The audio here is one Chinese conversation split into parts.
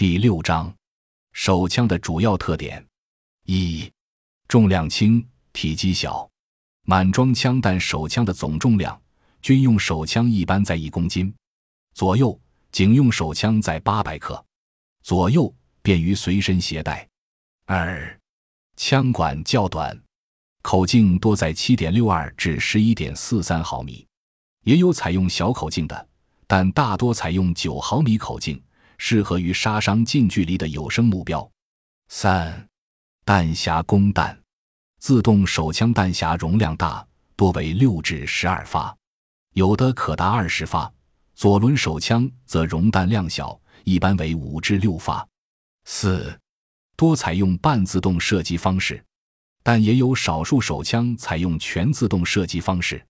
第六章，手枪的主要特点：一、重量轻，体积小。满装枪弹手枪的总重量，军用手枪一般在一公斤左右，警用手枪在八百克左右，便于随身携带。二、枪管较短，口径多在七点六二至十一点四三毫米，也有采用小口径的，但大多采用九毫米口径。适合于杀伤近距离的有声目标。三、弹匣供弹，自动手枪弹匣容量大，多为六至十二发，有的可达二十发。左轮手枪则容弹量小，一般为五至六发。四、多采用半自动射击方式，但也有少数手枪采用全自动射击方式，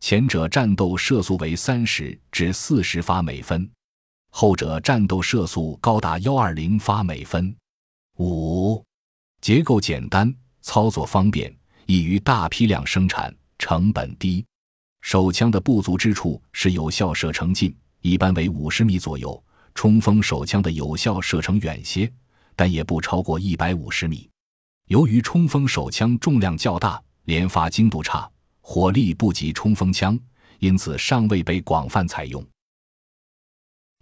前者战斗射速为三十至四十发每分。后者战斗射速高达幺二零发每分。五、结构简单，操作方便，易于大批量生产，成本低。手枪的不足之处是有效射程近，一般为五十米左右。冲锋手枪的有效射程远些，但也不超过一百五十米。由于冲锋手枪重量较大，连发精度差，火力不及冲锋枪，因此尚未被广泛采用。